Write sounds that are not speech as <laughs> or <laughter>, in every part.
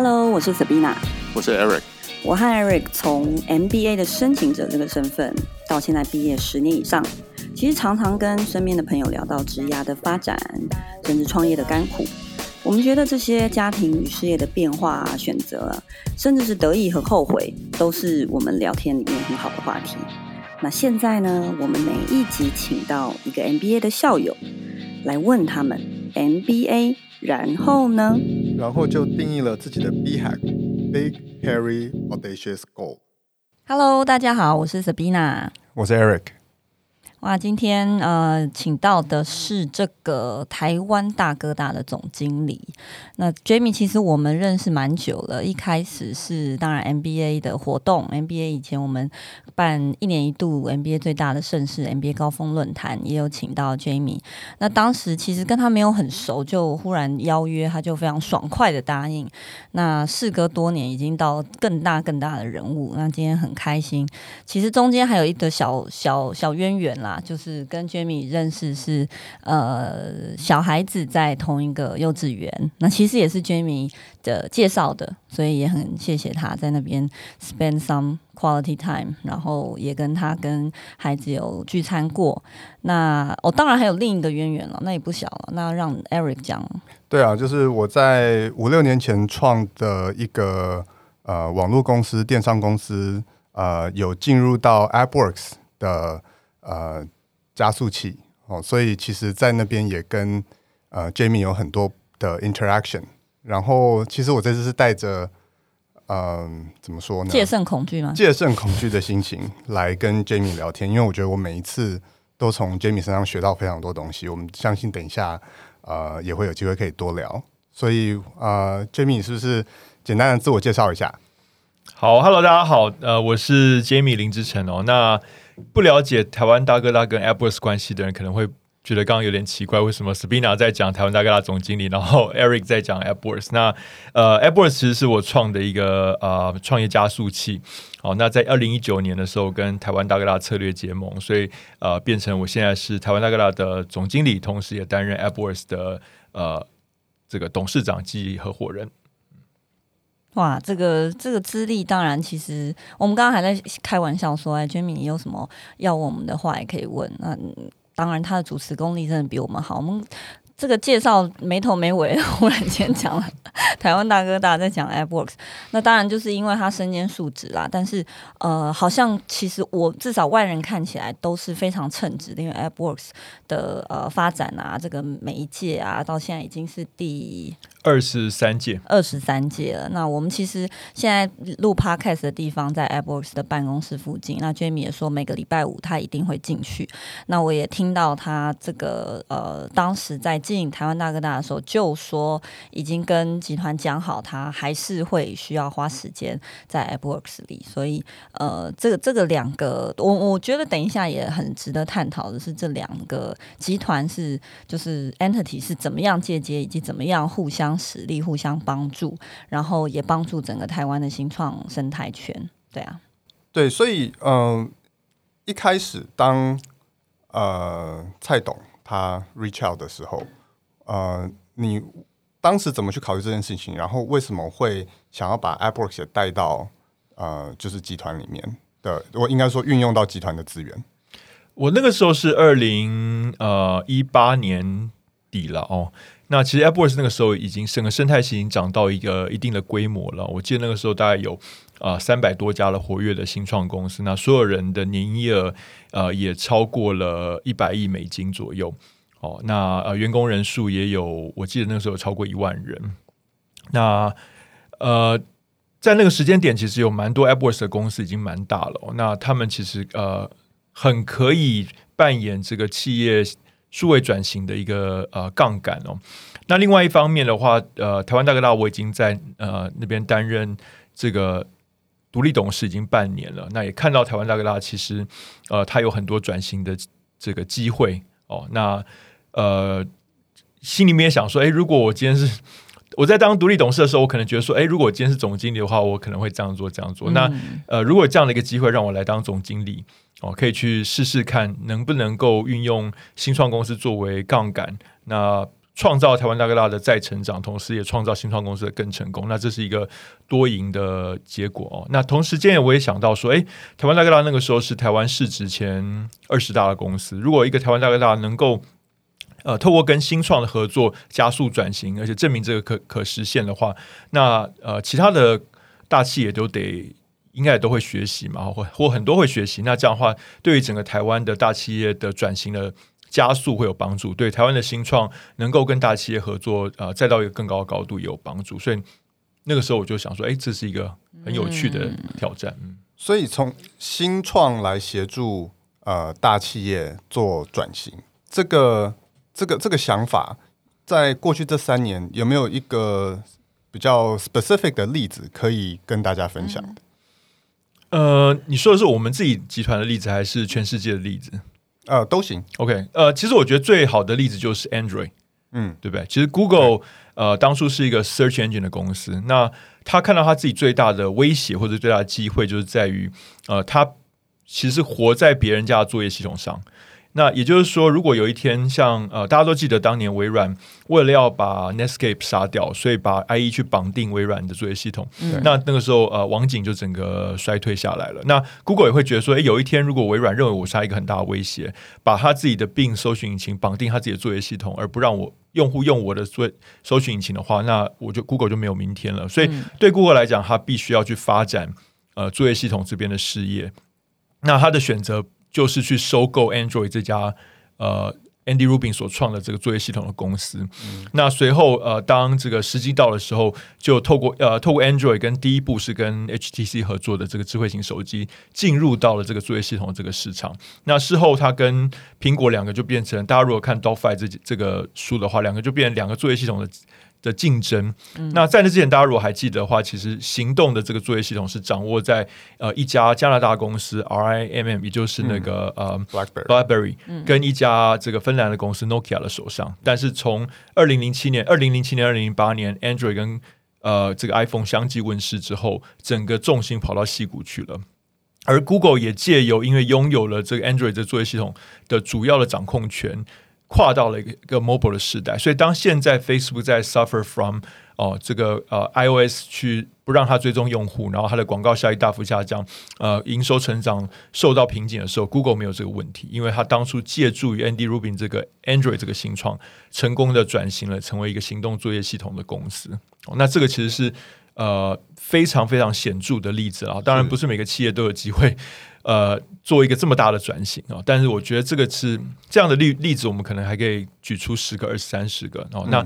Hello，我是 Sabina，我是 Eric。我和 Eric 从 MBA 的申请者这个身份，到现在毕业十年以上，其实常常跟身边的朋友聊到职涯的发展，甚至创业的甘苦。我们觉得这些家庭与事业的变化啊、选择，甚至是得意和后悔，都是我们聊天里面很好的话题。那现在呢，我们每一集请到一个 MBA 的校友，来问他们 MBA，然后呢？然后就定义了自己的 B hack，Big Hairy Audacious Goal。Hello，大家好，我是 Sabina，我是 Eric。哇，今天呃，请到的是这个台湾大哥大的总经理。那 Jamie 其实我们认识蛮久了，一开始是当然 MBA 的活动，MBA 以前我们办一年一度 MBA 最大的盛事 MBA 高峰论坛，也有请到 Jamie。那当时其实跟他没有很熟，就忽然邀约，他就非常爽快的答应。那事隔多年，已经到更大更大的人物。那今天很开心，其实中间还有一个小小小渊源啦。啊，就是跟 Jamie 认识是呃小孩子在同一个幼稚园，那其实也是 Jamie 的介绍的，所以也很谢谢他在那边 spend some quality time，然后也跟他跟孩子有聚餐过。那哦，当然还有另一个渊源了，那也不小了。那让 Eric 讲。对啊，就是我在五六年前创的一个呃网络公司、电商公司，呃，有进入到 AppWorks 的。呃，加速器哦，所以其实，在那边也跟呃 Jamie 有很多的 interaction。然后，其实我这次是带着嗯、呃，怎么说呢？戒慎恐惧吗？戒慎恐惧的心情来跟 Jamie 聊天，因为我觉得我每一次都从 Jamie 身上学到非常多东西。我们相信等一下呃也会有机会可以多聊。所以呃，Jamie 是不是简单的自我介绍一下？好，Hello，大家好，呃，我是 Jamie 林之晨哦，那。不了解台湾大哥大跟 AppWorks 关系的人，可能会觉得刚刚有点奇怪，为什么 Sabina 在讲台湾大哥大总经理，然后 Eric 在讲 AppWorks？那呃，AppWorks 其实是我创的一个呃创业加速器。好，那在二零一九年的时候，跟台湾大哥大策略结盟，所以呃，变成我现在是台湾大哥大的总经理，同时也担任 AppWorks 的呃这个董事长及合伙人。哇，这个这个资历，当然，其实我们刚刚还在开玩笑说，哎 j i m 你有什么要问我们的话，也可以问。那当然，他的主持功力真的比我们好。我们。这个介绍没头没尾，<laughs> 忽然间讲了 <laughs> 台湾大哥大在讲 AppWorks，那当然就是因为他身兼数职啦。但是呃，好像其实我至少外人看起来都是非常称职的，因为 AppWorks 的呃发展啊，这个每一届啊，到现在已经是第二十三届，二十三届了。那我们其实现在录 Podcast 的地方在 AppWorks 的办公室附近。那 Jamie 也说每个礼拜五他一定会进去。那我也听到他这个呃，当时在。进台湾大哥大的时候，就说已经跟集团讲好，他还是会需要花时间在 AppWorks 里。所以，呃，这个这个两个，我我觉得等一下也很值得探讨的是，这两个集团是就是 entity 是怎么样借接，以及怎么样互相实力、互相帮助，然后也帮助整个台湾的新创生态圈。对啊，对，所以嗯、一开始当呃蔡董他 reach out 的时候。呃，你当时怎么去考虑这件事情？然后为什么会想要把 AppWorks 也带到呃，就是集团里面的？我应该说运用到集团的资源。我那个时候是二零呃一八年底了哦。那其实 AppWorks 那个时候已经整个生态系已经涨到一个一定的规模了。我记得那个时候大概有啊三百多家的活跃的新创公司，那所有人的年营业额呃也超过了一百亿美金左右。哦，那呃，员工人数也有，我记得那个时候超过一万人。那呃，在那个时间点，其实有蛮多 AppWorks 的公司已经蛮大了，哦。那他们其实呃，很可以扮演这个企业数位转型的一个呃杠杆哦。那另外一方面的话，呃，台湾大哥大我已经在呃那边担任这个独立董事已经半年了。那也看到台湾大哥大其实呃，它有很多转型的这个机会哦。那呃，心里面也想说，哎，如果我今天是我在当独立董事的时候，我可能觉得说，哎，如果我今天是总经理的话，我可能会这样做，这样做。嗯、那呃，如果这样的一个机会让我来当总经理，哦，可以去试试看能不能够运用新创公司作为杠杆，那创造台湾大哥大的再成长，同时也创造新创公司的更成功。那这是一个多赢的结果哦。那同时间我也想到说，诶，台湾大哥大那个时候是台湾市值前二十大的公司，如果一个台湾大哥大能够呃，透过跟新创的合作加速转型，而且证明这个可可实现的话，那呃，其他的大企业都得应该也都会学习嘛，或或很多会学习。那这样的话，对于整个台湾的大企业的转型的加速会有帮助，对台湾的新创能够跟大企业合作，呃，再到一个更高的高度也有帮助。所以那个时候我就想说，哎，这是一个很有趣的挑战。嗯，所以从新创来协助呃大企业做转型，这个。这个这个想法，在过去这三年有没有一个比较 specific 的例子可以跟大家分享的？呃，你说的是我们自己集团的例子，还是全世界的例子？呃，都行。OK，呃，其实我觉得最好的例子就是 Android，嗯，对不对？其实 Google 呃当初是一个 search engine 的公司，那他看到他自己最大的威胁或者最大的机会，就是在于呃，他其实活在别人家的作业系统上。那也就是说，如果有一天像呃，大家都记得当年微软为了要把 Netscape 杀掉，所以把 IE 去绑定微软的作业系统，嗯、那那个时候呃，网景就整个衰退下来了。那 Google 也会觉得说，诶，有一天如果微软认为我是一个很大的威胁，把他自己的 Bing 搜寻引擎绑定他自己的作业系统，而不让我用户用我的搜搜寻引擎的话，那我就 Google 就没有明天了。所以对 Google 来讲，他必须要去发展呃作业系统这边的事业。那他的选择。就是去收购 Android 这家呃 Andy Rubin 所创的这个作业系统的公司。嗯、那随后呃，当这个时机到的时候，就透过呃透过 Android 跟第一步是跟 HTC 合作的这个智慧型手机进入到了这个作业系统的这个市场。那事后他跟苹果两个就变成，大家如果看 Dogfight 这这个书的话，两个就变成两个作业系统的。的竞争，嗯、那在那之前，大家如果还记得的话，其实行动的这个作业系统是掌握在呃一家加拿大公司 RIMM，也就是那个、嗯、呃 BlackBerry BlackBerry、嗯、跟一家这个芬兰的公司 Nokia 的手上。但是从二零零七年、二零零七年、二零零八年，Android 跟呃这个 iPhone 相继问世之后，整个重心跑到西谷去了。而 Google 也借由因为拥有了这个 Android 这作业系统的主要的掌控权。跨到了一个一个 mobile 的时代，所以当现在 Facebook 在 suffer from 哦这个呃 iOS 去不让它追踪用户，然后它的广告效益大幅下降，呃营收成长受到瓶颈的时候，Google 没有这个问题，因为它当初借助于 Andy Rubin 这个 Android 这个新创，成功的转型了，成为一个行动作业系统的公司。那这个其实是呃非常非常显著的例子啊，当然不是每个企业都有机会。呃，做一个这么大的转型啊，但是我觉得这个是这样的例例子，我们可能还可以举出十个、二十、三十个哦。那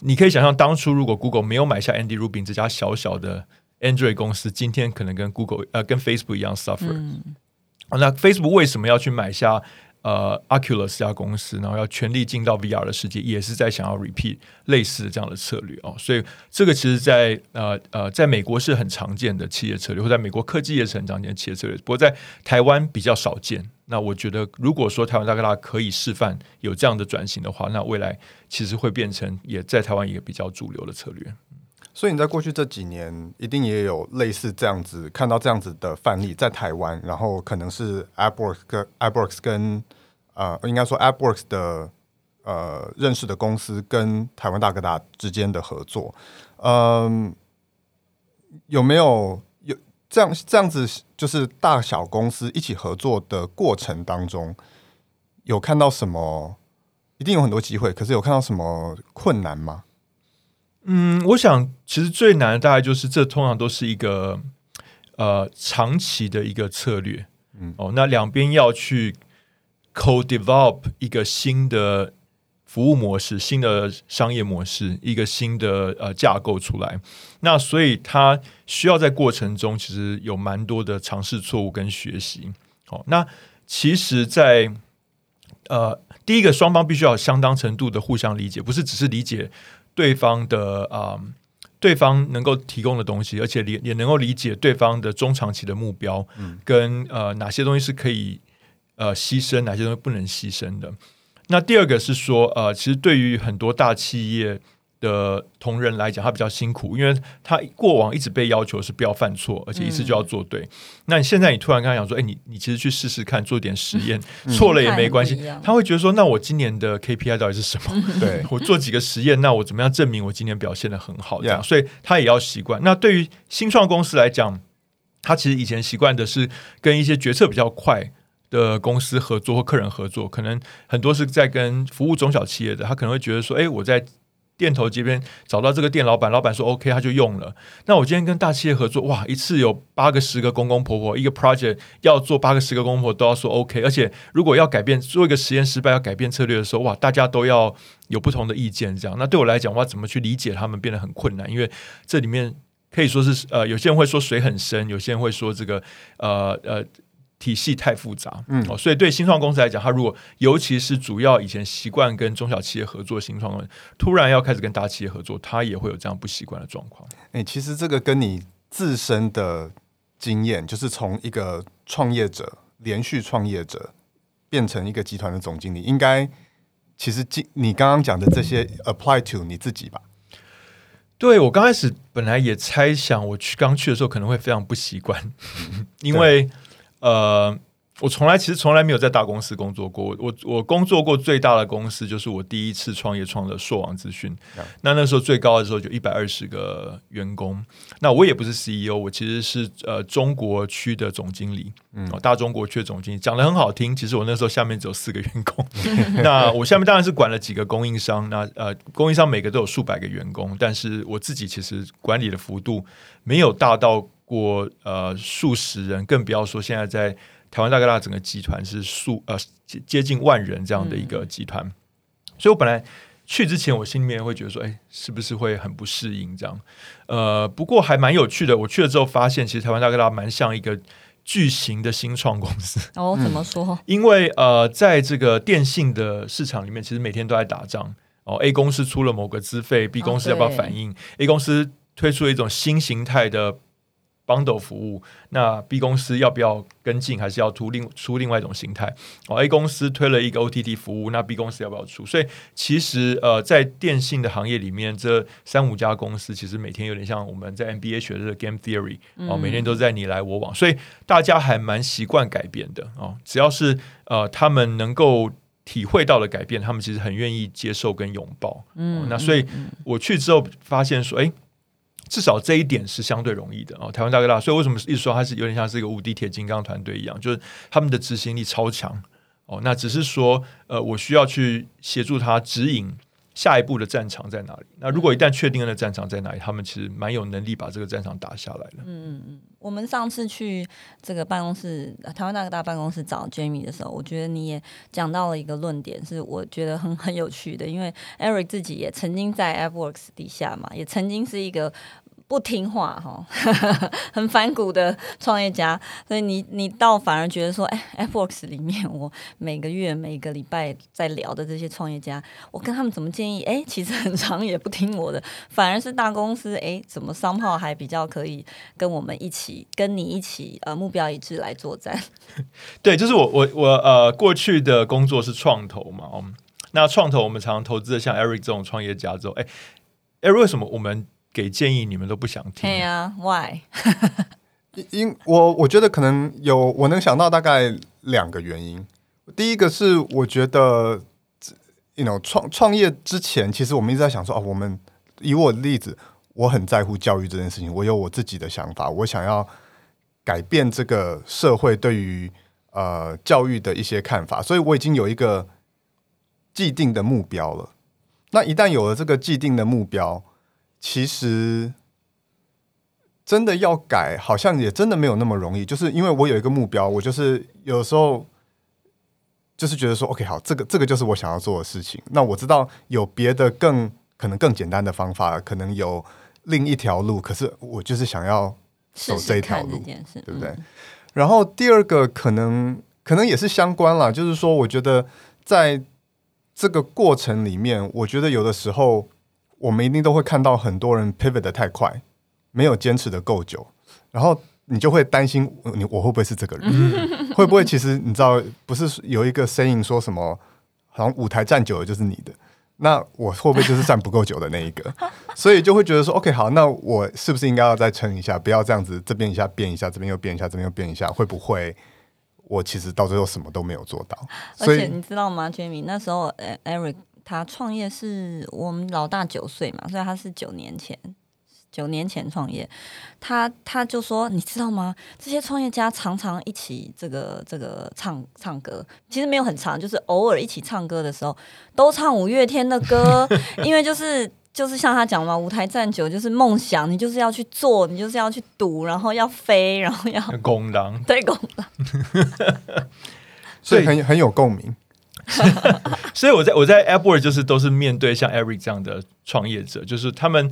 你可以想象，当初如果 Google 没有买下 Andy Rubin 这家小小的 Android 公司，今天可能跟 Google 呃跟 Facebook 一样 suffer。嗯。那 Facebook 为什么要去买下？呃，Oculus 这家公司，然后要全力进到 VR 的世界，也是在想要 repeat 类似的这样的策略哦。所以这个其实在，呃呃，在美国是很常见的企业策略，或在美国科技也是很常见的企业策略。不过在台湾比较少见。那我觉得，如果说台湾大哥大可以示范有这样的转型的话，那未来其实会变成也在台湾一个比较主流的策略。所以你在过去这几年，一定也有类似这样子看到这样子的范例在台湾，然后可能是 AppWorks 跟 AppWorks 跟呃，应该说 AppWorks 的呃认识的公司跟台湾大哥大之间的合作，嗯、有没有有这样这样子，就是大小公司一起合作的过程当中，有看到什么？一定有很多机会，可是有看到什么困难吗？嗯，我想其实最难的大概就是这通常都是一个呃长期的一个策略，嗯哦，那两边要去。Co-develop 一个新的服务模式、新的商业模式、一个新的呃架构出来，那所以它需要在过程中其实有蛮多的尝试、错误跟学习。哦，那其实在，在呃第一个双方必须要有相当程度的互相理解，不是只是理解对方的啊、呃，对方能够提供的东西，而且也也能够理解对方的中长期的目标，嗯，跟呃哪些东西是可以。呃，牺牲哪些东西不能牺牲的？那第二个是说，呃，其实对于很多大企业的同仁来讲，他比较辛苦，因为他过往一直被要求是不要犯错，而且一次就要做对。嗯、那你现在你突然跟他讲说，哎，你你其实去试试看，做点实验，嗯、<laughs> 错了也没关系。他会觉得说，那我今年的 KPI 到底是什么？<laughs> 对 <laughs> 我做几个实验，那我怎么样证明我今年表现得很好？这样，所以他也要习惯。那对于新创公司来讲，他其实以前习惯的是跟一些决策比较快的公司合作或客人合作，可能很多是在跟服务中小企业的，他可能会觉得说，哎，我在。店头这边找到这个店老板，老板说 OK，他就用了。那我今天跟大企业合作，哇，一次有八个、十个公公婆婆，一个 project 要做八个、十个公婆婆都要说 OK。而且如果要改变做一个实验失败要改变策略的时候，哇，大家都要有不同的意见，这样。那对我来讲，我要怎么去理解他们变得很困难，因为这里面可以说是呃，有些人会说水很深，有些人会说这个呃呃。体系太复杂，嗯，哦，所以对新创公司来讲，他如果尤其是主要以前习惯跟中小企业合作，新创公司突然要开始跟大企业合作，他也会有这样不习惯的状况。哎、欸，其实这个跟你自身的经验，就是从一个创业者、连续创业者变成一个集团的总经理，应该其实你刚刚讲的这些 apply to 你自己吧？对，我刚开始本来也猜想，我去刚去的时候可能会非常不习惯，<laughs> 因为。呃，我从来其实从来没有在大公司工作过。我我工作过最大的公司就是我第一次创业创的硕网资讯。嗯、那那时候最高的时候就一百二十个员工。那我也不是 CEO，我其实是呃中国区的总经理。嗯，大中国区的总经理讲的很好听。其实我那时候下面只有四个员工。<laughs> 那我下面当然是管了几个供应商。那呃，供应商每个都有数百个员工，但是我自己其实管理的幅度没有大到。过呃数十人，更不要说现在在台湾大哥大整个集团是数呃接近万人这样的一个集团，嗯、所以我本来去之前，我心里面会觉得说，哎，是不是会很不适应这样？呃，不过还蛮有趣的。我去了之后发现，其实台湾大哥大蛮像一个巨型的新创公司。哦，怎么说？嗯、因为呃，在这个电信的市场里面，其实每天都在打仗。哦，A 公司出了某个资费，B 公司要不要反应、哦、？A 公司推出了一种新形态的。Bundle 服务，那 B 公司要不要跟进，还是要出另出另外一种形态？哦，A 公司推了一个 OTT 服务，那 B 公司要不要出？所以其实呃，在电信的行业里面，这三五家公司其实每天有点像我们在 NBA 学的 game theory 哦，每天都在你来我往，所以大家还蛮习惯改变的哦。只要是呃他们能够体会到的改变，他们其实很愿意接受跟拥抱。嗯、哦，那所以我去之后发现说，哎。至少这一点是相对容易的哦，台湾大哥大，所以为什么一直说它是有点像是一个无敌铁金刚团队一样，就是他们的执行力超强哦。那只是说，呃，我需要去协助他指引下一步的战场在哪里。那如果一旦确定了战场在哪里，他们其实蛮有能力把这个战场打下来的。嗯嗯嗯。我们上次去这个办公室，台湾大哥大办公室找 Jamie 的时候，我觉得你也讲到了一个论点，是我觉得很很有趣的，因为 Eric 自己也曾经在 AppWorks 底下嘛，也曾经是一个。不听话哈，<laughs> 很反骨的创业家，所以你你倒反而觉得说，哎，AppWorks 里面我每个月每个礼拜在聊的这些创业家，我跟他们怎么建议？哎，其实很常也不听我的，反而是大公司，哎，怎么商号还比较可以跟我们一起，跟你一起，呃，目标一致来作战。<laughs> 对，就是我我我呃，过去的工作是创投嘛，嗯，那创投我们常常投资的像 Eric 这种创业家之后，哎，Eric 为什么我们？给建议你们都不想听。对呀，Why？因我我觉得可能有，我能想到大概两个原因。第一个是我觉得，you know，创创业之前，其实我们一直在想说，哦，我们以我的例子，我很在乎教育这件事情，我有我自己的想法，我想要改变这个社会对于呃教育的一些看法，所以我已经有一个既定的目标了。那一旦有了这个既定的目标，其实真的要改，好像也真的没有那么容易。就是因为我有一个目标，我就是有时候就是觉得说，OK，好，这个这个就是我想要做的事情。那我知道有别的更可能更简单的方法，可能有另一条路，可是我就是想要走这一条路，试试对不对？嗯、然后第二个可能可能也是相关了，就是说，我觉得在这个过程里面，我觉得有的时候。我们一定都会看到很多人 pivot 得太快，没有坚持的够久，然后你就会担心你我会不会是这个人？<laughs> 会不会其实你知道不是有一个 saying 说什么，好像舞台站久了就是你的，那我会不会就是站不够久的那一个？<laughs> 所以就会觉得说，OK，好，那我是不是应该要再撑一下，不要这样子，这边一下变一下，这边又变一下，这边又变一下，会不会我其实到最后什么都没有做到？而且你知道吗，Jamie，那时候 Eric 他创业是我们老大九岁嘛，所以他是九年前。九年前创业，他他就说，你知道吗？这些创业家常常一起这个这个唱唱歌，其实没有很长，就是偶尔一起唱歌的时候，都唱五月天的歌，<laughs> 因为就是就是像他讲嘛，舞台站久就是梦想，你就是要去做，你就是要去赌，然后要飞，然后要拱狼，对拱狼，<laughs> 所以很很有共鸣。<laughs> 所以我在我在 AppWorks 就是都是面对像 Eric 这样的创业者，就是他们。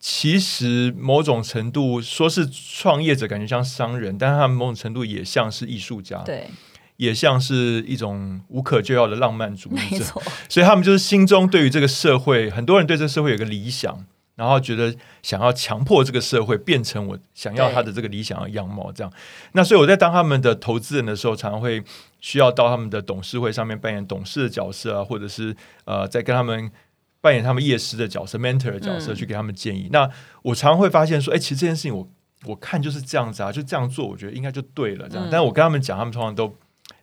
其实某种程度说是创业者，感觉像商人，但是他们某种程度也像是艺术家，对，也像是一种无可救药的浪漫主义者。所以他们就是心中对于这个社会，很多人对这个社会有个理想，然后觉得想要强迫这个社会变成我想要他的这个理想的样貌。这样，那所以我在当他们的投资人的时候，常常会需要到他们的董事会上面扮演董事的角色啊，或者是呃，在跟他们。扮演他们业师的角色，mentor 的角色，去给他们建议。嗯、那我常常会发现说，哎、欸，其实这件事情我我看就是这样子啊，就这样做，我觉得应该就对了。这样，嗯、但是我跟他们讲，他们通常都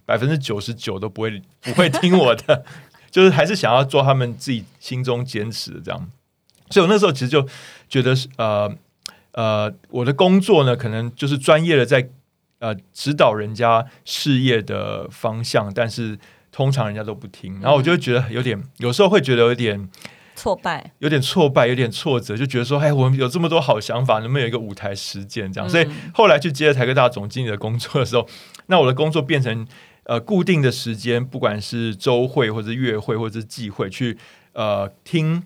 百分之九十九都不会不会听我的，<laughs> 就是还是想要做他们自己心中坚持的这样。所以我那时候其实就觉得，呃呃，我的工作呢，可能就是专业的在呃指导人家事业的方向，但是。通常人家都不听，然后我就会觉得有点，嗯、有时候会觉得有点挫败，有点挫败，有点挫折，就觉得说，哎，我们有这么多好想法，能不能有一个舞台实践这样？嗯、所以后来去接了台科大总经理的工作的时候，那我的工作变成呃固定的时间，不管是周会或者月会或者是季会，去呃听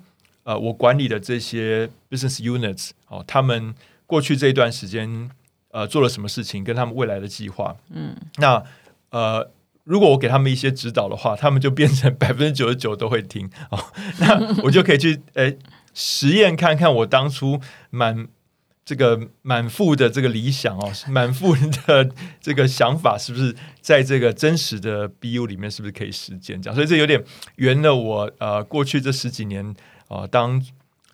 呃我管理的这些 business units 哦，他们过去这一段时间呃做了什么事情，跟他们未来的计划，嗯，那呃。如果我给他们一些指导的话，他们就变成百分之九十九都会听哦。那我就可以去诶、欸、实验看看，我当初满这个满腹的这个理想哦，满腹的这个想法，是不是在这个真实的 BU 里面，是不是可以实践？这样，所以这有点圆了我呃过去这十几年啊、当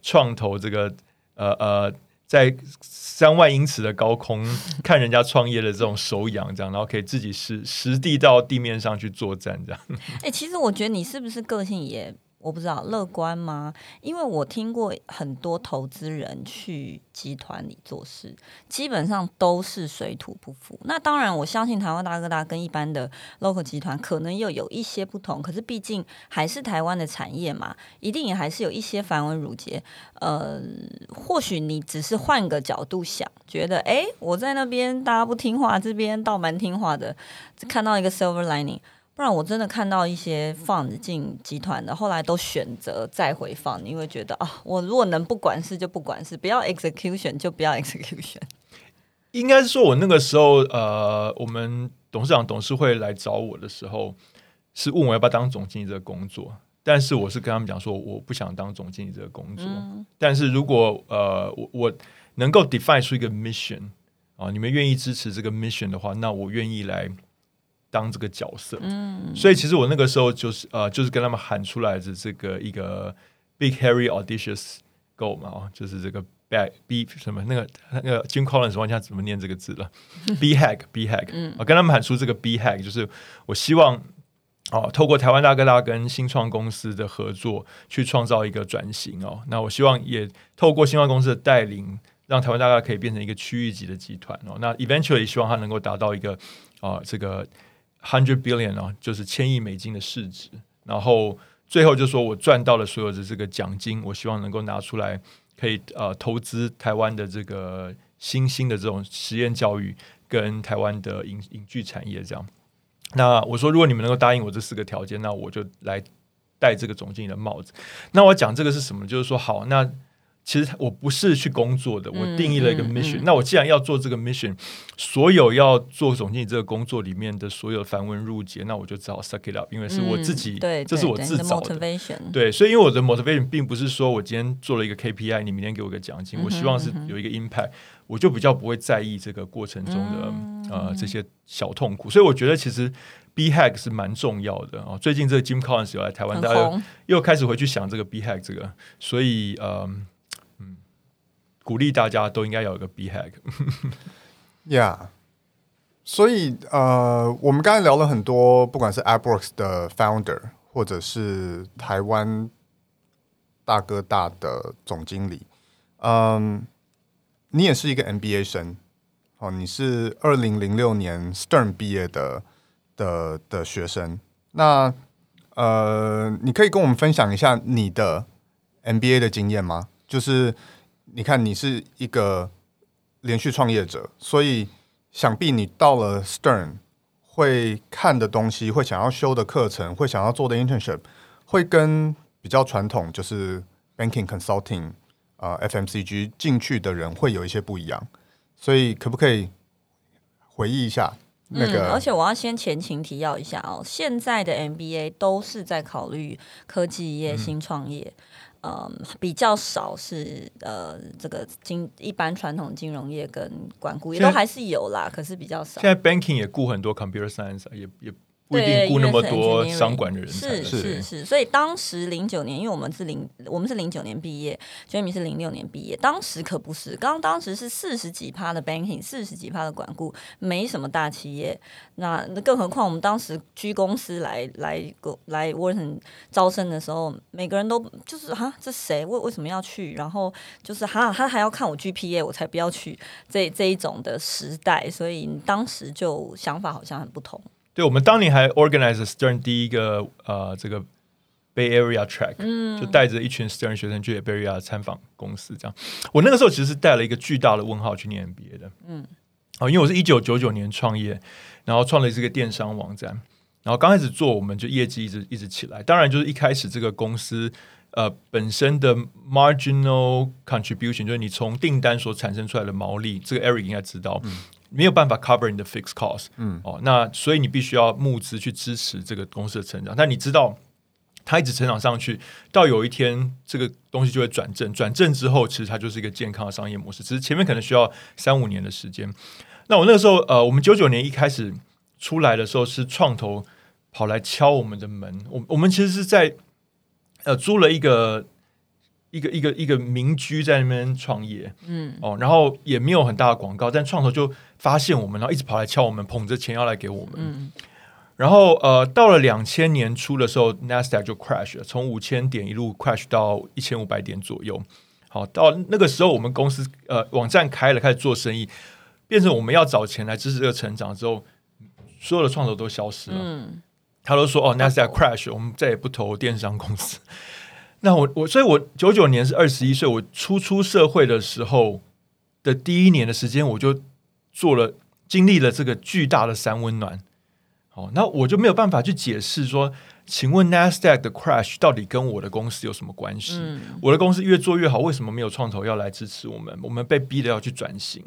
创投这个呃呃。在三万英尺的高空看人家创业的这种手痒，这样，然后可以自己实实地到地面上去作战，这样。<laughs> 哎，其实我觉得你是不是个性也？我不知道乐观吗？因为我听过很多投资人去集团里做事，基本上都是水土不服。那当然，我相信台湾大哥大跟一般的 local 集团可能又有一些不同，可是毕竟还是台湾的产业嘛，一定也还是有一些繁文缛节。呃，或许你只是换个角度想，觉得哎，我在那边大家不听话，这边倒蛮听话的，看到一个 silver lining。不然我真的看到一些 fund 进集团的，后来都选择再回 fund，因为觉得啊，我如果能不管事就不管事，不要 execution 就不要 <laughs> execution。应该是说，我那个时候，呃，我们董事长董事会来找我的时候，是问我要不要当总经理这个工作，但是我是跟他们讲说，我不想当总经理这个工作。嗯、但是如果呃，我我能够 define 出一个 mission 啊，你们愿意支持这个 mission 的话，那我愿意来。当这个角色，嗯，所以其实我那个时候就是呃，就是跟他们喊出来的这个一个 big hairy audacious goal 嘛，就是这个 big b 什么那个那个 Jim Collins 忘记怎么念这个字了，<laughs> b hack b hack，嗯，我跟他们喊出这个 b hack，就是我希望哦、呃，透过台湾大哥大跟新创公司的合作，去创造一个转型哦，那我希望也透过新创公司的带领，让台湾大哥大可以变成一个区域级的集团哦，那 eventually 希望它能够达到一个啊、呃、这个。Hundred billion 啊，就是千亿美金的市值，然后最后就说我赚到了所有的这个奖金，我希望能够拿出来，可以呃投资台湾的这个新兴的这种实验教育跟台湾的影影剧产业这样。那我说，如果你们能够答应我这四个条件，那我就来戴这个总经理的帽子。那我讲这个是什么？就是说，好，那。其实我不是去工作的，我定义了一个 mission。嗯嗯嗯、那我既然要做这个 mission，所有要做总经理这个工作里面的所有繁文缛节，那我就只好 suck it up，因为是我自己，嗯、对，这是我自找的。对，对，所以因为我的 motivation 并不是说我今天做了一个 KPI，你明天给我一个奖金，我希望是有一个 impact，我就比较不会在意这个过程中的、嗯、呃这些小痛苦。所以我觉得其实 B hack 是蛮重要的哦。最近这个 Jim Collins 有来台湾，大家又，又开始回去想这个 B hack 这个，所以呃嗯，鼓励大家都应该有一个 B hack。Yeah，所以呃，我们刚才聊了很多，不管是 AppWorks 的 Founder，或者是台湾大哥大的总经理，嗯，你也是一个 MBA 生。哦，你是二零零六年 Stern 毕业的的的学生，那呃，你可以跟我们分享一下你的 MBA 的经验吗？就是你看，你是一个连续创业者，所以想必你到了 Stern 会看的东西，会想要修的课程，会想要做的 internship，会跟比较传统就是 banking consulting 啊、FMCG 进去的人会有一些不一样。所以可不可以回忆一下那个？嗯，而且我要先前情提要一下哦，现在的 MBA 都是在考虑科技业、新创业，嗯，嗯，比较少是呃这个金一般传统金融业跟管顾业都还是有啦，可是比较少。现在 banking 也雇很多 computer science，也也。不一定雇那么多商管的人才是是是，所以当时零九年，因为我们是零我们是零九年毕业，Jamie 是零六年毕业，当时可不是，刚当时是四十几趴的 banking，四十几趴的管顾，没什么大企业，那那更何况我们当时居公司来来来 Wharton 招生的时候，每个人都就是哈这谁？为为什么要去？然后就是哈他还要看我 GPA 我才不要去这这一种的时代，所以当时就想法好像很不同。对，我们当年还 organize Stern 第一个呃这个 Bay Area Track，嗯，就带着一群 Stern 学生去 Bay Area 参访公司，这样。我那个时候其实是带了一个巨大的问号去念 MBA 的，嗯，哦，因为我是一九九九年创业，然后创了这个电商网站，然后刚开始做，我们就业绩一直一直起来。当然，就是一开始这个公司呃本身的 marginal contribution，就是你从订单所产生出来的毛利，这个 Eric 应该知道。嗯没有办法 cover 你的 fixed cost，嗯，哦，那所以你必须要募资去支持这个公司的成长。但你知道，它一直成长上去，到有一天这个东西就会转正，转正之后，其实它就是一个健康的商业模式。只是前面可能需要三五年的时间。那我那个时候，呃，我们九九年一开始出来的时候，是创投跑来敲我们的门。我我们其实是在呃租了一个。一个一个一个民居在那边创业，嗯，哦，然后也没有很大的广告，但创投就发现我们，然后一直跑来敲我们，捧着钱要来给我们。嗯，然后呃，到了两千年初的时候，NASDAQ 就 crash 了，从五千点一路 crash 到一千五百点左右。好，到那个时候，我们公司呃网站开了，开始做生意，变成我们要找钱来支持这个成长之后，所有的创投都消失了。嗯，他都说哦，NASDAQ crash，我们再也不投电商公司。那我我所以，我九九年是二十一岁，我初出社会的时候的第一年的时间，我就做了经历了这个巨大的三温暖。哦，那我就没有办法去解释说，请问 NASDAQ 的 crash 到底跟我的公司有什么关系？嗯、我的公司越做越好，为什么没有创投要来支持我们？我们被逼的要去转型。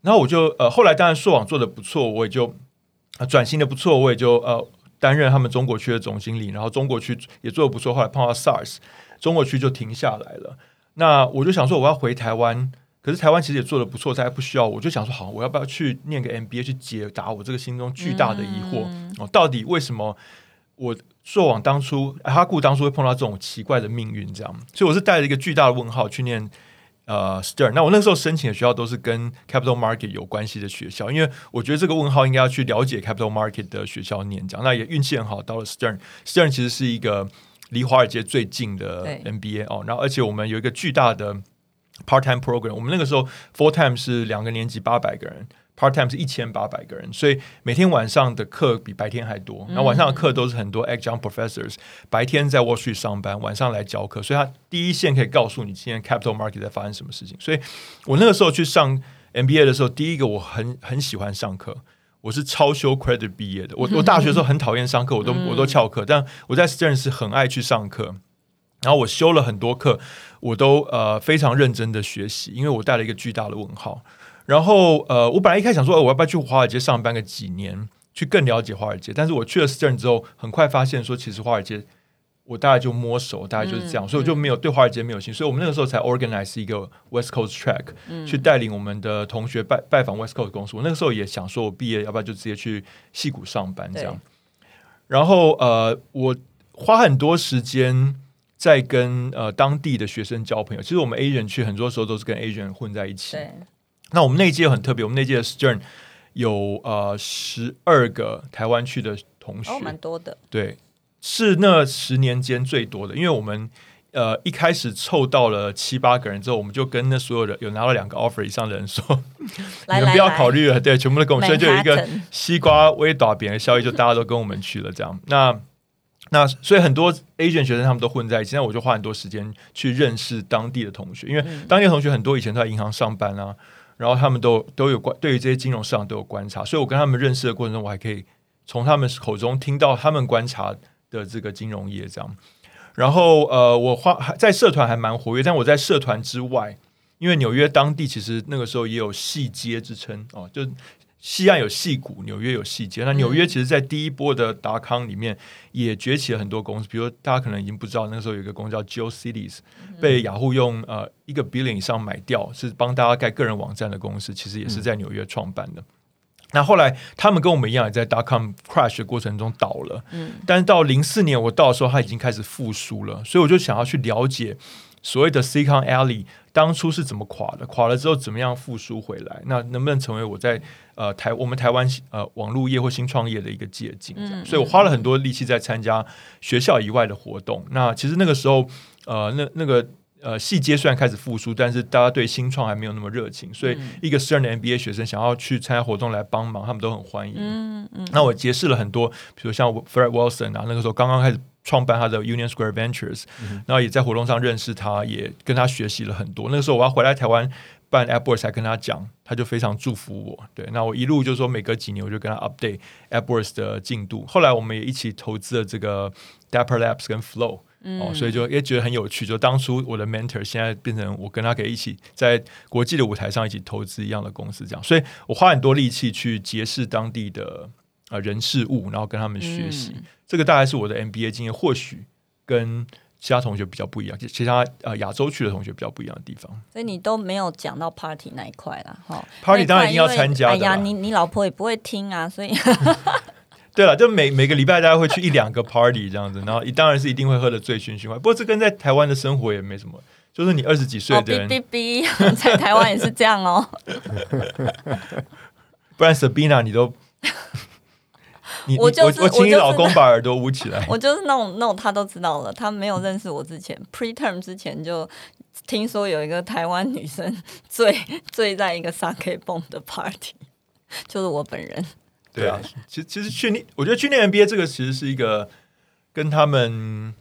然后我就呃，后来当然硕网做的不错，我也就啊、呃、转型的不错，我也就呃。担任他们中国区的总经理，然后中国区也做的不错。后来碰到 SARS，中国区就停下来了。那我就想说，我要回台湾，可是台湾其实也做的不错，大家不需要。我就想说，好，我要不要去念个 MBA 去解答我这个心中巨大的疑惑？嗯、哦，到底为什么我硕网当初哈顾当初会碰到这种奇怪的命运？这样，所以我是带着一个巨大的问号去念。呃，Stern，那我那时候申请的学校都是跟 Capital Market 有关系的学校，因为我觉得这个问号应该要去了解 Capital Market 的学校念这样。那也运气很好，到了 Stern。Stern 其实是一个离华尔街最近的 MBA 哦，然后而且我们有一个巨大的 Part Time Program，我们那个时候 Full Time 是两个年级八百个人。Part time 是一千八百个人，所以每天晚上的课比白天还多。那、嗯、晚上的课都是很多 adjunct professors，白天在 Wall Street 上班，晚上来教课，所以他第一线可以告诉你今天 capital market 在发生什么事情。所以我那个时候去上 MBA 的时候，第一个我很很喜欢上课，我是超修 credit 毕业的。我我大学的时候很讨厌上课，我都我都翘课，但我在 Stern 是很爱去上课。然后我修了很多课，我都呃非常认真的学习，因为我带了一个巨大的问号。然后，呃，我本来一开始想说，我要不要去华尔街上班个几年，去更了解华尔街？但是我去了 Stern 之后，很快发现说，其实华尔街我大概就摸熟，大概就是这样，嗯、所以我就没有对华尔街没有兴趣，所以我们那个时候才 organize 一个 West Coast Track，、嗯、去带领我们的同学拜拜访 West Coast 公司。我那个时候也想说，我毕业要不要就直接去戏谷上班这样。然后呃，我花很多时间在跟呃当地的学生交朋友。其实我们 Asian 去很多时候都是跟 Asian 混在一起。对那我们那一届很特别，我们那届的 Stern 有呃十二个台湾去的同学，哦，蛮多的。对。是那十年间最多的，因为我们呃一开始凑到了七八个人之后，我们就跟那所有的有拿了两个 offer 以上的人说，来 <laughs> 你们不要考虑了，对，全部都跟我们，所以就有一个西瓜微打扁的效益，就大家都跟我们去了，这样。那那所以很多 Asian 学生他们都混在一起，那我就花很多时间去认识当地的同学，因为当地的同学很多以前都在银行上班啊，然后他们都都有关对于这些金融市场都有观察，所以我跟他们认识的过程中，我还可以从他们口中听到他们观察。的这个金融业这样，然后呃，我花在社团还蛮活跃，但我在社团之外，因为纽约当地其实那个时候也有细街之称哦，就西岸有戏谷，纽约有矽街。那纽约其实，在第一波的达康里面也崛起了很多公司，比如大家可能已经不知道，那个时候有一个公司叫 GeoCities，被雅虎用呃一个 billion 以上买掉，是帮大家盖个人网站的公司，其实也是在纽约创办的。那后来他们跟我们一样，也在 dot com crash 的过程中倒了。嗯，但是到零四年我到的时候，它已经开始复苏了。所以我就想要去了解所谓的 Silicon Alley 当初是怎么垮的，垮了之后怎么样复苏回来？那能不能成为我在呃台我们台湾呃网络业或新创业的一个借鉴？嗯，所以我花了很多力气在参加学校以外的活动。那其实那个时候呃那那个。呃，细节虽然开始复苏，但是大家对新创还没有那么热情，所以一个 Stern 的 MBA 学生想要去参加活动来帮忙，他们都很欢迎。嗯嗯。那我结识了很多，比如像 Fred Wilson 啊，那个时候刚刚开始创办他的 Union Square Ventures，然后也在活动上认识他，也跟他学习了很多。那个时候我要回来台湾办 AppWorks 才跟他讲，他就非常祝福我。对，那我一路就是说每隔几年我就跟他 update AppWorks 的进度。后来我们也一起投资了这个 Dapper Labs 跟 Flow。哦，所以就也觉得很有趣。就当初我的 mentor 现在变成我跟他可以一起在国际的舞台上一起投资一样的公司，这样。所以我花很多力气去结识当地的呃人事物，然后跟他们学习。嗯、这个大概是我的 MBA 经验，或许跟其他同学比较不一样，其他呃亚洲区的同学比较不一样的地方。所以你都没有讲到 party 那一块啦，哈。party 当然一定要参加的。哎呀，你你老婆也不会听啊，所以。<laughs> 对了，就每每个礼拜大家会去一两个 party 这样子，然后当然是一定会喝得醉醺醺。不过这跟在台湾的生活也没什么，就是你二十几岁的人，哔哔哔，<laughs> 在台湾也是这样哦。<laughs> 不然 Sabina 你都，<laughs> 你我就是、我我请你老公把耳朵捂起来。我就是那种那种他都知道了，他没有认识我之前，preterm 之前就听说有一个台湾女生醉醉在一个 sake bomb 的 party，就是我本人。对啊，其实其实去年，我觉得去年 NBA 这个其实是一个跟他们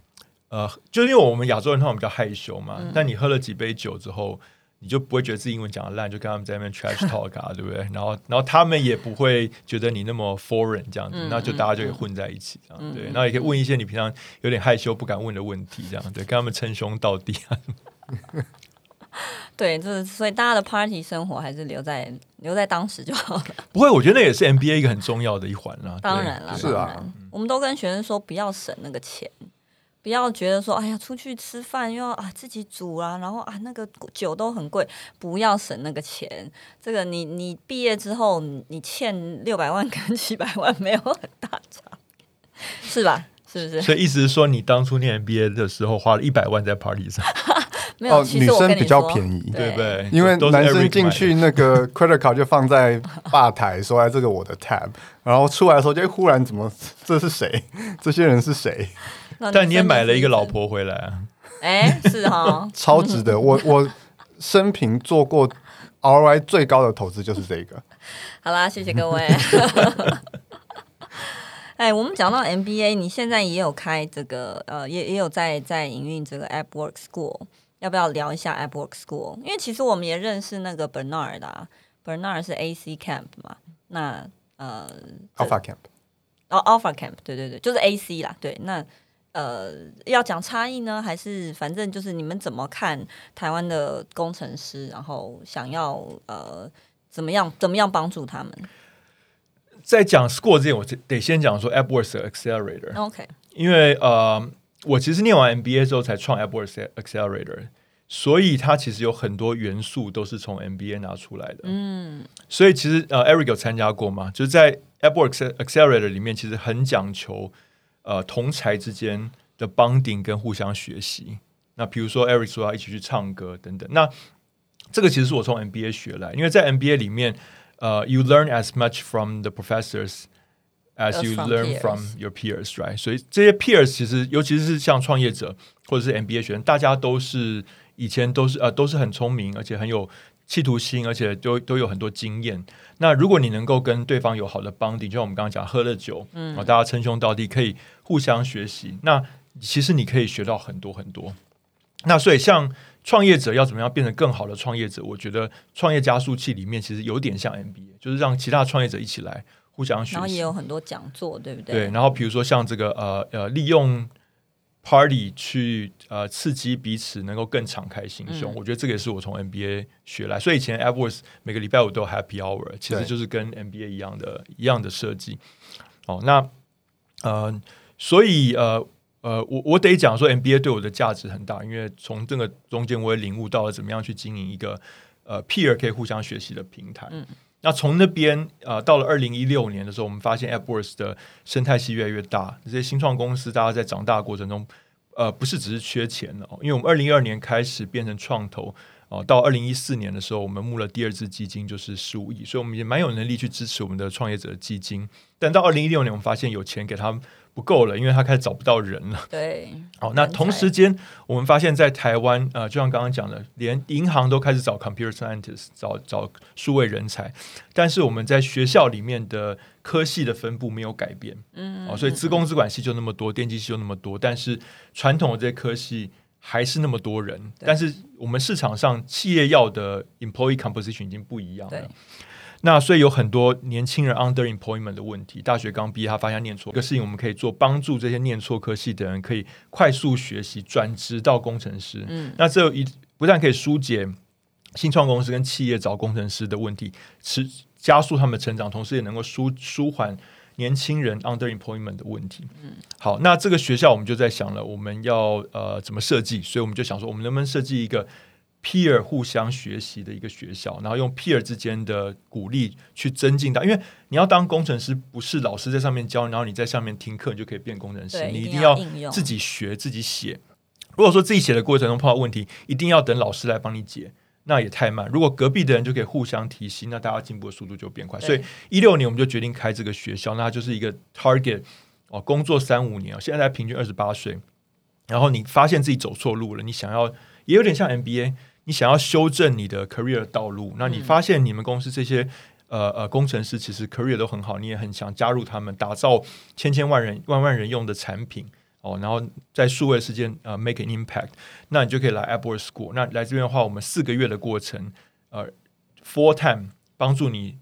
呃，就是因为我们亚洲人通常比较害羞嘛，嗯、但你喝了几杯酒之后，你就不会觉得自己英文讲的烂，就跟他们在那边 <laughs> trash talk 啊，对不对？然后然后他们也不会觉得你那么 foreign 这样子，那、嗯、就大家就可以混在一起这样，嗯、对，然后也可以问一些你平常有点害羞不敢问的问题，这样对，跟他们称兄道弟啊。<laughs> <laughs> 对，就是所以大家的 party 生活还是留在留在当时就好了。<laughs> 不会，我觉得那也是 MBA 一个很重要的一环啦。当然了，是啊，我们都跟学生说不要省那个钱，不要觉得说哎呀出去吃饭又要啊自己煮啊，然后啊那个酒都很贵，不要省那个钱。这个你你毕业之后你欠六百万跟七百万没有很大差，是吧？是不是？所以意思是说，你当初念 MBA 的时候花了一百万在 party 上。哦，女生比较便宜，对不对？因为男生进去那个 credit card 就放在吧台，说：“哎，这个我的 tab。”然后出来的时候就忽然怎么？这是谁？<laughs> 这些人是谁？但你也买了一个老婆回来啊？哎，是哈，<laughs> 超值的。我我生平做过 ROI 最高的投资就是这个。<laughs> 好啦，谢谢各位。哎，我们讲到 MBA，你现在也有开这个呃，也也有在在营运这个 AppWorks School。要不要聊一下 AppWorks School？因为其实我们也认识那个 Bernard 啊，Bernard 是 AC Camp 嘛，那呃 Alpha Camp，哦 Alpha Camp，对对对，就是 AC 啦。对，那呃要讲差异呢，还是反正就是你们怎么看台湾的工程师，然后想要呃怎么样怎么样帮助他们？在讲 School 之前，我得先讲说 AppWorks Accelerator。OK，因为呃。我其实念完 MBA 之后才创 AppWorks Accelerator，所以它其实有很多元素都是从 MBA 拿出来的。嗯，所以其实呃，Eric 有参加过嘛？就是在 AppWorks Accelerator 里面，其实很讲求呃同才之间的 bonding 跟互相学习。那比如说 Eric 说要一起去唱歌等等，那这个其实是我从 MBA 学来，因为在 MBA 里面，呃，you learn as much from the professors。As you learn from your peers, right？所以这些 peers 其实，尤其是像创业者或者是 MBA 学生，大家都是以前都是呃都是很聪明，而且很有企图心，而且都都有很多经验。那如果你能够跟对方有好的 bonding，就像我们刚刚讲，喝了酒，嗯，大家称兄道弟，可以互相学习。那其实你可以学到很多很多。那所以像创业者要怎么样变成更好的创业者？我觉得创业加速器里面其实有点像 MBA，就是让其他创业者一起来。互相学习，然后也有很多讲座，对不对？对，然后比如说像这个呃呃，利用 party 去呃刺激彼此，能够更敞开心胸。嗯、我觉得这个也是我从 NBA 学来。所以以前 AppWorks 每个礼拜五都有 Happy Hour，其实就是跟 NBA 一样的一样的设计。哦，那呃，所以呃呃，我我得讲说 NBA 对我的价值很大，因为从这个中间我也领悟到了怎么样去经营一个呃 peer 可以互相学习的平台。嗯。那从那边呃，到了二零一六年的时候，我们发现 AppWorks 的生态系越来越大。这些新创公司，大家在长大的过程中，呃，不是只是缺钱了，因为我们二零一二年开始变成创投，哦、到二零一四年的时候，我们募了第二支基金，就是十五亿，所以我们也蛮有能力去支持我们的创业者基金。但到二零一六年，我们发现有钱给他们。不够了，因为他开始找不到人了。对，好，那同时间我们发现，在台湾，呃，就像刚刚讲的，连银行都开始找 computer scientist，找找数位人才，但是我们在学校里面的科系的分布没有改变。嗯，哦，所以资工资管系就那么多，电机系就那么多，但是传统的这些科系还是那么多人。但是我们市场上企业要的 employee composition 已经不一样了。那所以有很多年轻人 underemployment 的问题，大学刚毕业他发现念错，这个事情我们可以做，帮助这些念错科系的人可以快速学习转职到工程师。嗯，那这一不但可以疏解新创公司跟企业找工程师的问题，是加速他们的成长，同时也能够舒舒缓年轻人 underemployment 的问题。嗯，好，那这个学校我们就在想了，我们要呃怎么设计？所以我们就想说，我们能不能设计一个？peer 互相学习的一个学校，然后用 peer 之间的鼓励去增进到，因为你要当工程师，不是老师在上面教，然后你在上面听课，你就可以变工程师。你一定要自己学、自己写。如果说自己写的过程中碰到问题，一定要等老师来帮你解，那也太慢。如果隔壁的人就可以互相提醒，那大家进步的速度就变快。所以一六年我们就决定开这个学校，那就是一个 target 哦，工作三五年，现在平均二十八岁，然后你发现自己走错路了，你想要也有点像 MBA。你想要修正你的 career 道路，那你发现你们公司这些呃呃工程师其实 career 都很好，你也很想加入他们，打造千千万人万万人用的产品哦，然后在数位世界呃 make an impact，那你就可以来 AppWorks School。那来这边的话，我们四个月的过程，呃，full time 帮助你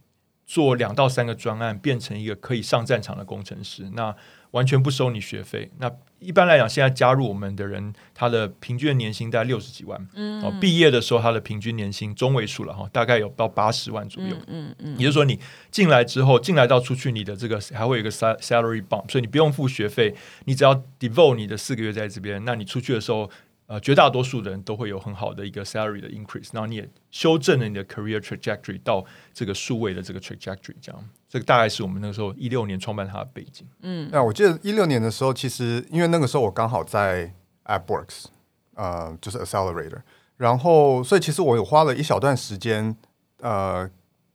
做两到三个专案，变成一个可以上战场的工程师。那完全不收你学费。那一般来讲，现在加入我们的人，他的平均年薪大概六十几万。嗯，哦，毕业的时候他的平均年薪中位数了哈，大概有到八十万左右。嗯嗯，也就是说，你进来之后，进来到出去，你的这个还会有一个 salary bump，所以你不用付学费，你只要 devote 你的四个月在这边，那你出去的时候。呃，绝大多数的人都会有很好的一个 salary 的 increase，然后你也修正了你的 career trajectory 到这个数位的这个 trajectory，这样，这个大概是我们那个时候一六年创办它的背景。嗯，那我记得一六年的时候，其实因为那个时候我刚好在 AppWorks，呃，就是 accelerator，然后所以其实我有花了一小段时间，呃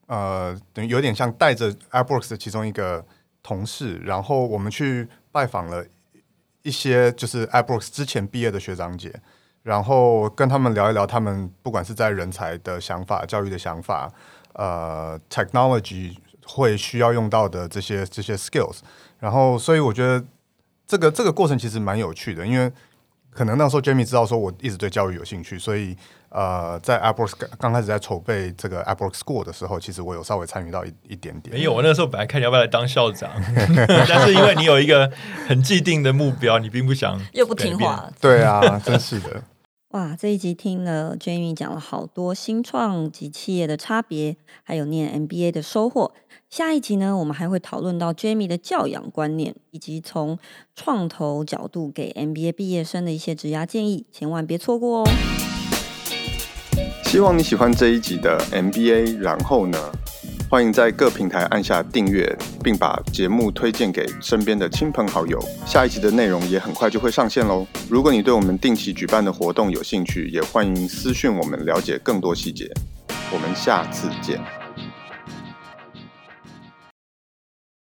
呃，等于有点像带着 AppWorks 的其中一个同事，然后我们去拜访了。一些就是 a p r o x 之前毕业的学长姐，然后跟他们聊一聊，他们不管是在人才的想法、教育的想法，呃，technology 会需要用到的这些这些 skills，然后所以我觉得这个这个过程其实蛮有趣的，因为。可能那时候 Jamie 知道说我一直对教育有兴趣，所以呃，在 AppWorks 刚开始在筹备这个 AppWorks School 的时候，其实我有稍微参与到一一点点。没有，我那时候本来看你要不要来当校长，<laughs> 但是因为你有一个很既定的目标，你并不想又不听话。对啊，真是的。<laughs> 哇，这一集听了 Jamie 讲了好多新创及企业的差别，还有念 MBA 的收获。下一集呢，我们还会讨论到 Jamie 的教养观念，以及从创投角度给 MBA 毕业生的一些职涯建议，千万别错过哦！希望你喜欢这一集的 MBA，然后呢？欢迎在各平台按下订阅，并把节目推荐给身边的亲朋好友。下一集的内容也很快就会上线喽。如果你对我们定期举办的活动有兴趣，也欢迎私讯我们了解更多细节。我们下次见。